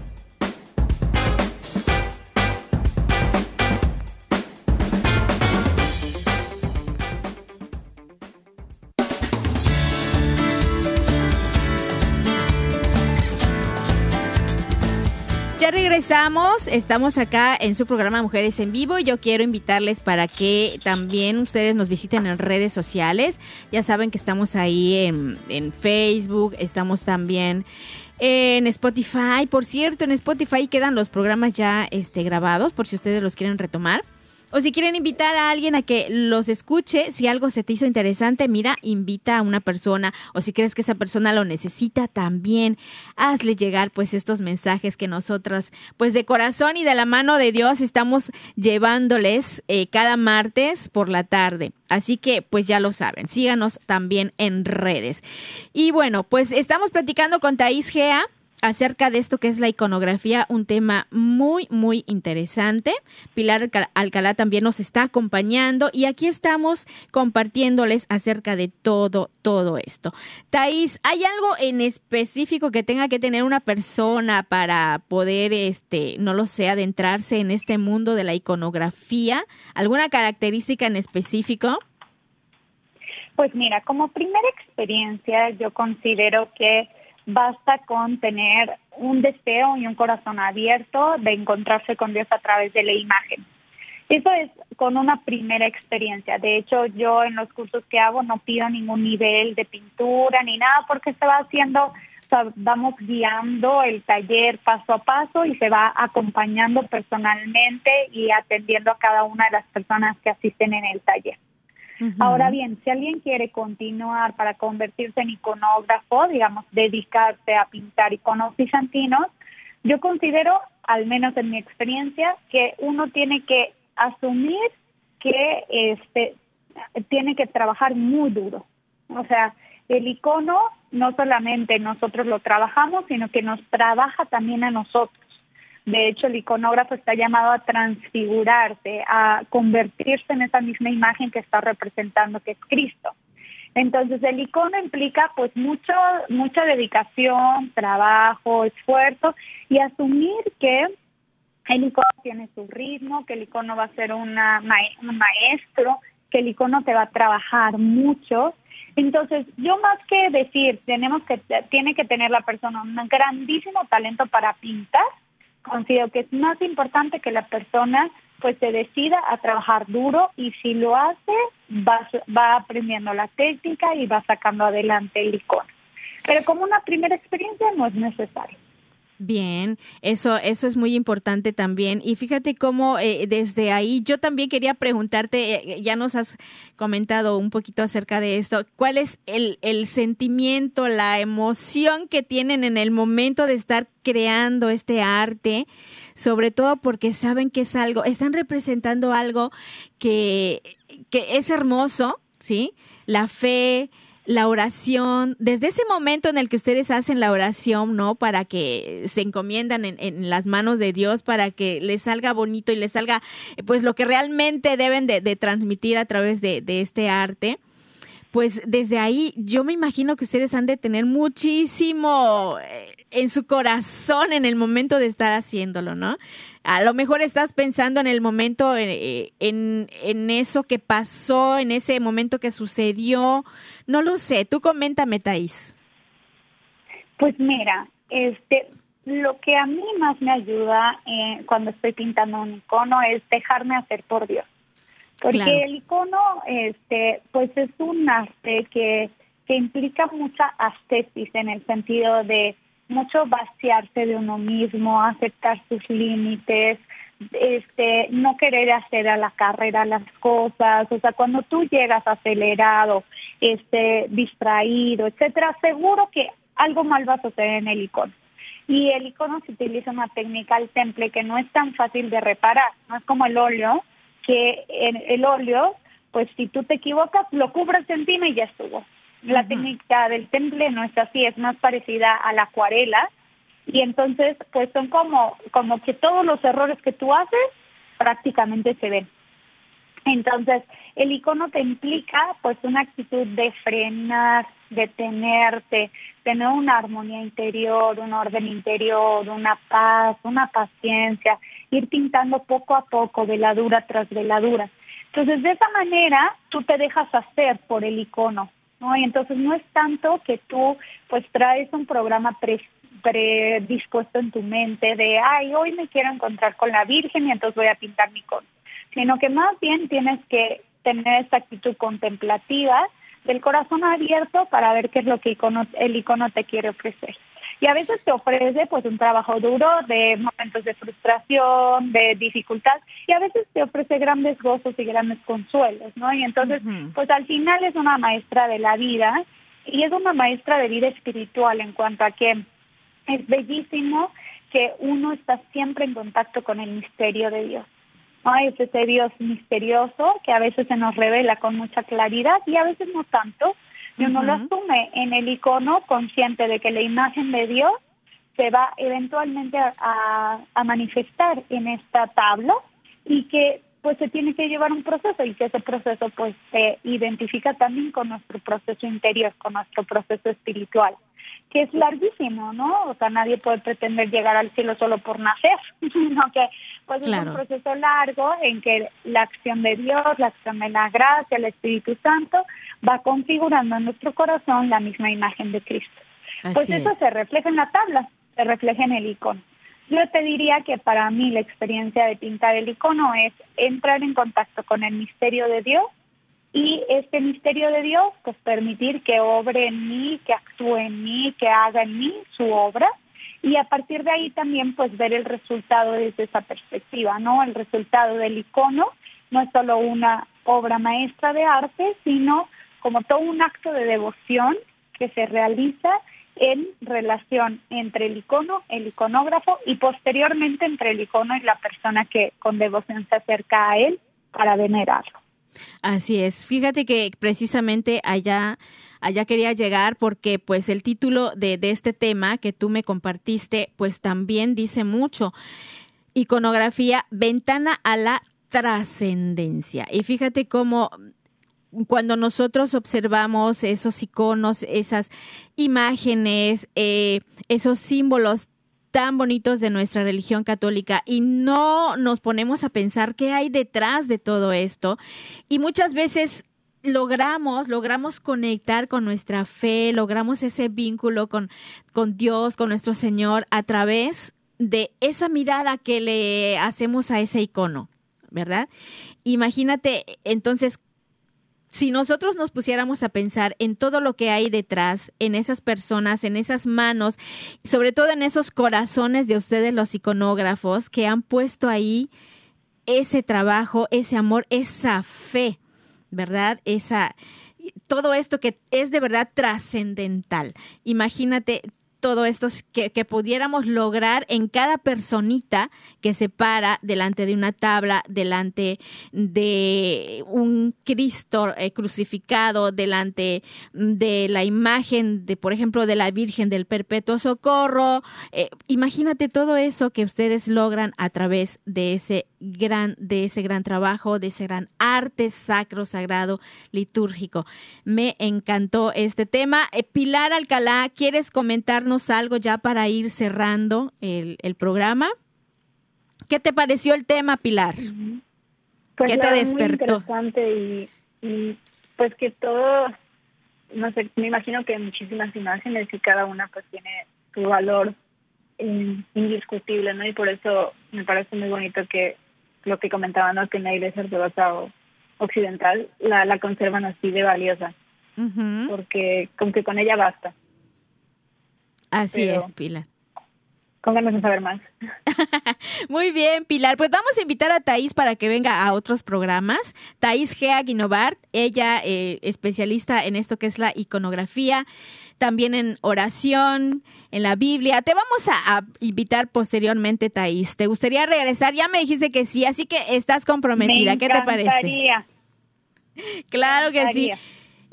Regresamos, estamos acá en su programa Mujeres en Vivo yo quiero invitarles para que también ustedes nos visiten en redes sociales. Ya saben que estamos ahí en, en Facebook, estamos también en Spotify. Por cierto, en Spotify quedan los programas ya este, grabados por si ustedes los quieren retomar. O si quieren invitar a alguien a que los escuche, si algo se te hizo interesante, mira, invita a una persona o si crees que esa persona lo necesita también, hazle llegar pues estos mensajes que nosotras pues de corazón y de la mano de Dios estamos llevándoles eh, cada martes por la tarde. Así que pues ya lo saben, síganos también en redes. Y bueno, pues estamos platicando con Thais Gea acerca de esto que es la iconografía, un tema muy, muy interesante. Pilar Alcalá también nos está acompañando y aquí estamos compartiéndoles acerca de todo, todo esto. Thais, ¿hay algo en específico que tenga que tener una persona para poder, este, no lo sé, adentrarse en este mundo de la iconografía? ¿Alguna característica en específico? Pues mira, como primera experiencia, yo considero que basta con tener un deseo y un corazón abierto de encontrarse con Dios a través de la imagen. Eso es con una primera experiencia. De hecho, yo en los cursos que hago no pido ningún nivel de pintura ni nada porque se va haciendo, vamos guiando el taller paso a paso y se va acompañando personalmente y atendiendo a cada una de las personas que asisten en el taller. Ahora bien, si alguien quiere continuar para convertirse en iconógrafo, digamos, dedicarse a pintar iconos bizantinos, yo considero, al menos en mi experiencia, que uno tiene que asumir que este tiene que trabajar muy duro. O sea, el icono no solamente nosotros lo trabajamos, sino que nos trabaja también a nosotros. De hecho, el iconógrafo está llamado a transfigurarse, a convertirse en esa misma imagen que está representando que es Cristo. Entonces, el icono implica pues mucho mucha dedicación, trabajo, esfuerzo y asumir que el icono tiene su ritmo, que el icono va a ser una un maestro, que el icono te va a trabajar mucho. Entonces, yo más que decir, tenemos que tiene que tener la persona un grandísimo talento para pintar, considero que es más importante que la persona pues se decida a trabajar duro y si lo hace va, va aprendiendo la técnica y va sacando adelante el icono. Pero como una primera experiencia no es necesario. Bien, eso, eso es muy importante también. Y fíjate cómo eh, desde ahí yo también quería preguntarte, eh, ya nos has comentado un poquito acerca de esto, ¿cuál es el, el sentimiento, la emoción que tienen en el momento de estar creando este arte? Sobre todo porque saben que es algo, están representando algo que, que es hermoso, ¿sí? La fe, la oración, desde ese momento en el que ustedes hacen la oración, ¿no? Para que se encomiendan en, las manos de Dios, para que les salga bonito y les salga, pues, lo que realmente deben de, transmitir a través de, de este arte pues desde ahí yo me imagino que ustedes han de tener muchísimo eh, en su corazón en el momento de estar haciéndolo, ¿no? A lo mejor estás pensando en el momento, eh, en, en, eso que pasó, en ese momento que sucedió. No lo sé. Tú coméntame, Thais. Pues mira, este, lo que a mí más me ayuda eh, cuando estoy pintando un icono es dejarme hacer por Dios. Porque el icono, este, pues es un arte que, que implica mucha ascesis en el sentido de mucho vaciarse de uno mismo, aceptar sus límites, este, no querer hacer a la carrera las cosas, o sea, cuando tú llegas acelerado, este, distraído, etcétera, seguro que algo mal va a suceder en el icono. Y el icono se utiliza una técnica al temple que no es tan fácil de reparar, no es como el óleo, que en el óleo, pues si tú te equivocas, lo cubres encima y ya estuvo. La técnica del temple no es así, es más parecida a la acuarela y entonces pues son como como que todos los errores que tú haces prácticamente se ven. Entonces, el icono te implica pues una actitud de frenar, detenerte, tener una armonía interior, un orden interior, una paz, una paciencia, ir pintando poco a poco, veladura tras veladura. Entonces, de esa manera, tú te dejas hacer por el icono, ¿no? Entonces no es tanto que tú pues traes un programa predispuesto en tu mente de, ay, hoy me quiero encontrar con la Virgen y entonces voy a pintar mi icono, sino que más bien tienes que tener esta actitud contemplativa del corazón abierto para ver qué es lo que el icono te quiere ofrecer. Y a veces te ofrece pues un trabajo duro de momentos de frustración, de dificultad, y a veces te ofrece grandes gozos y grandes consuelos, ¿no? Y entonces, pues al final es una maestra de la vida y es una maestra de vida espiritual en cuanto a que es bellísimo que uno está siempre en contacto con el misterio de Dios. ¿no? Es ese Dios misterioso que a veces se nos revela con mucha claridad y a veces no tanto, y uno lo asume. En el icono consciente de que la imagen de Dios se va eventualmente a, manifestar en esta tabla y que pues se tiene que llevar un proceso y que ese proceso pues se identifica también con nuestro proceso interior, con nuestro proceso espiritual, que es larguísimo, ¿no? O sea, nadie puede pretender llegar al cielo solo por nacer, [LAUGHS] sino que pues es un proceso largo en que la acción de Dios, la acción de la gracia, el Espíritu Santo va configurando en nuestro corazón la misma imagen de Cristo. pues eso se refleja en la tabla, se refleja en el icono. Yo te diría que para mí la experiencia de pintar el icono es entrar en contacto con el misterio de Dios y este misterio de Dios, pues permitir que obre en mí, que actúe en mí, que haga en mí su obra y a partir de ahí también pues ver el resultado desde esa perspectiva, ¿no? El resultado del icono no es solo una obra maestra de arte, sino como todo un acto de devoción que se realiza en relación entre el icono, el iconógrafo y posteriormente entre el icono y la persona que con devoción se acerca a él para venerarlo. Así es. Fíjate que precisamente allá allá quería llegar porque pues el título de, de este tema que tú me compartiste pues también dice mucho. Iconografía, ventana a la trascendencia. Y fíjate cómo cuando nosotros observamos esos iconos, esas imágenes, eh, esos símbolos tan bonitos de nuestra religión católica y no nos ponemos a pensar qué hay detrás de todo esto. Y muchas veces logramos, logramos conectar con nuestra fe, logramos ese vínculo con, con Dios, con nuestro Señor, a través de esa mirada que le hacemos a ese icono, ¿verdad? Imagínate entonces si nosotros nos pusiéramos a pensar en todo lo que hay detrás, en esas personas, en esas manos, sobre todo en esos corazones de ustedes los iconógrafos que han puesto ahí ese trabajo, ese amor, esa fe, ¿verdad? Esa todo esto que es de verdad trascendental. Imagínate todo esto que, que, pudiéramos lograr en cada personita que se para delante de una tabla, delante de un Cristo eh, crucificado, delante de la imagen de, por ejemplo, de la Virgen del Perpetuo Socorro. Eh, imagínate todo eso que ustedes logran a través de ese gran, de ese gran trabajo, de ese gran arte sacro, sagrado, litúrgico. Me encantó este tema. Eh, Pilar Alcalá, ¿quieres comentarnos algo ya para ir cerrando el, el programa? ¿Qué te pareció el tema, Pilar? Pues ¿Qué te despertó? Muy interesante y, y, pues que todo, no sé, me imagino que muchísimas imágenes y cada una pues tiene su valor indiscutible, ¿no? Y por eso me parece muy bonito que lo que comentaban, ¿no? Que en la iglesia ortodoxa occidental la, la conservan así de valiosa, uh -huh. porque con que con ella basta. Así Pero, es, Pilar con ganas de saber más. [LAUGHS] Muy bien, Pilar. Pues vamos a invitar a Thais para que venga a otros programas. Thais Gea Guinovart, ella eh, especialista en esto que es la iconografía, también en oración, en la Biblia. Te vamos a, a invitar posteriormente, Thais. ¿Te gustaría regresar? Ya me dijiste que sí, así que estás comprometida. Me ¿Qué te parece? [LAUGHS] Claro que sí.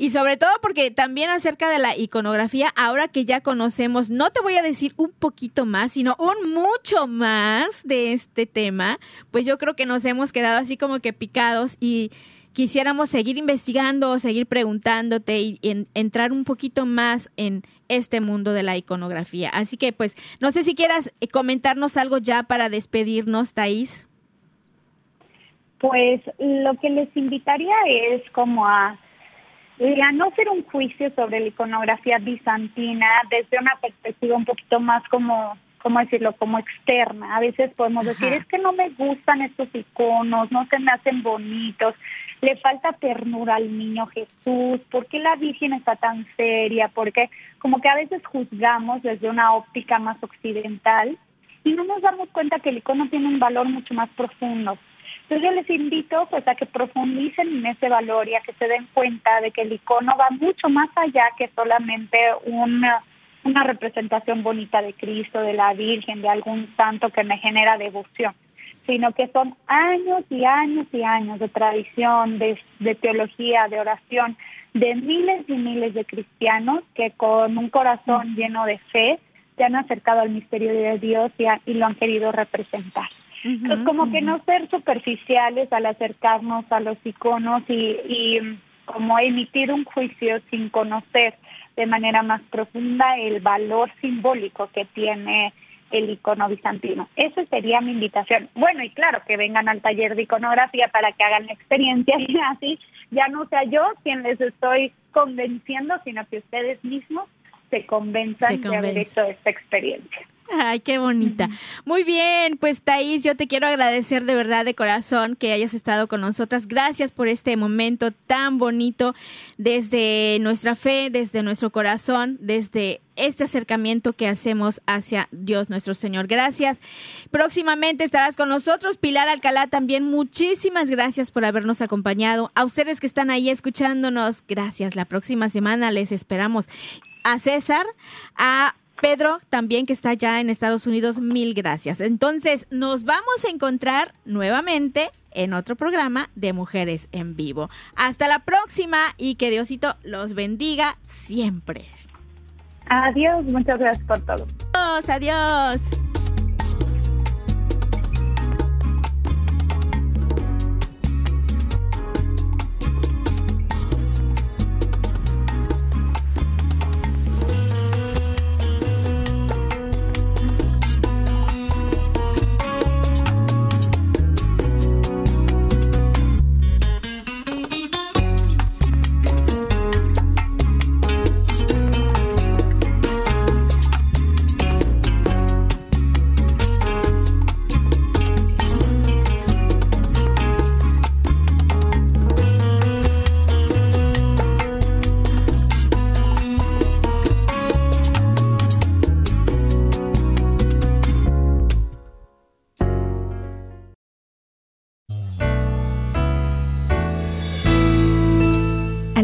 Y sobre todo porque también acerca de la iconografía, ahora que ya conocemos, no te voy a decir un poquito más, sino un mucho más de este tema, pues yo creo que nos hemos quedado así como que picados y quisiéramos seguir investigando, seguir preguntándote y, en, entrar un poquito más en este mundo de la iconografía. Así que pues no sé si quieras comentarnos algo ya para despedirnos, Thais. Pues lo que les invitaría es como a y a no hacer un juicio sobre la iconografía bizantina desde una perspectiva un poquito más como, ¿cómo decirlo?, como externa. A veces podemos Ajá. decir, es que no me gustan estos iconos, no se me hacen bonitos, le falta ternura al niño Jesús, ¿por qué la Virgen está tan seria? Porque como que a veces juzgamos desde una óptica más occidental y no nos damos cuenta que el icono tiene un valor mucho más profundo. Entonces yo les invito pues a que profundicen en ese valor y a que se den cuenta de que el icono va mucho más allá que solamente una, una representación bonita de Cristo, de la Virgen, de algún santo que me genera devoción, sino que son años y años y años de tradición, de, teología, de oración, de miles y miles de cristianos que con un corazón lleno de fe se han acercado al misterio de Dios y lo han querido representar. Entonces, como que no ser superficiales al acercarnos a los iconos y, y como emitir un juicio sin conocer de manera más profunda el valor simbólico que tiene el icono bizantino. Esa sería mi invitación. Bueno, y claro, que vengan al taller de iconografía para que hagan la experiencia y [LAUGHS] así ya no sea yo quien les estoy convenciendo, sino que ustedes mismos se convenzan Se de haber hecho esta experiencia. Ay, qué bonita. Muy bien, pues Thais, yo te quiero agradecer de verdad de corazón que hayas estado con nosotras. Gracias por este momento tan bonito desde nuestra fe, desde nuestro corazón, desde este acercamiento que hacemos hacia Dios nuestro Señor. Gracias. Próximamente estarás con nosotros. Pilar Alcalá, también muchísimas gracias por habernos acompañado. A ustedes que están ahí escuchándonos, gracias. La próxima semana les esperamos. A César, a Pedro, también que está ya en Estados Unidos, mil gracias. Entonces, nos vamos a encontrar nuevamente en otro programa de Mujeres en Vivo. Hasta la próxima y que Diosito los bendiga siempre. Adiós, muchas gracias por todo. Adiós, adiós.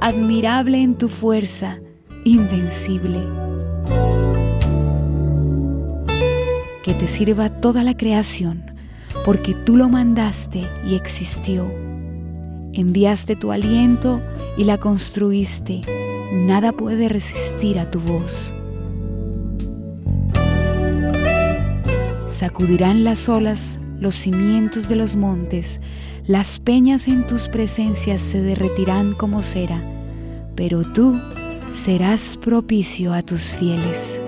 admirable en tu fuerza invencible. Que te sirva toda la creación, porque tú lo mandaste y existió. Enviaste tu aliento y la construiste. Nada puede resistir a tu voz. Sacudirán las olas los cimientos de los montes, las peñas en tus presencias se derretirán como cera, pero tú serás propicio a tus fieles.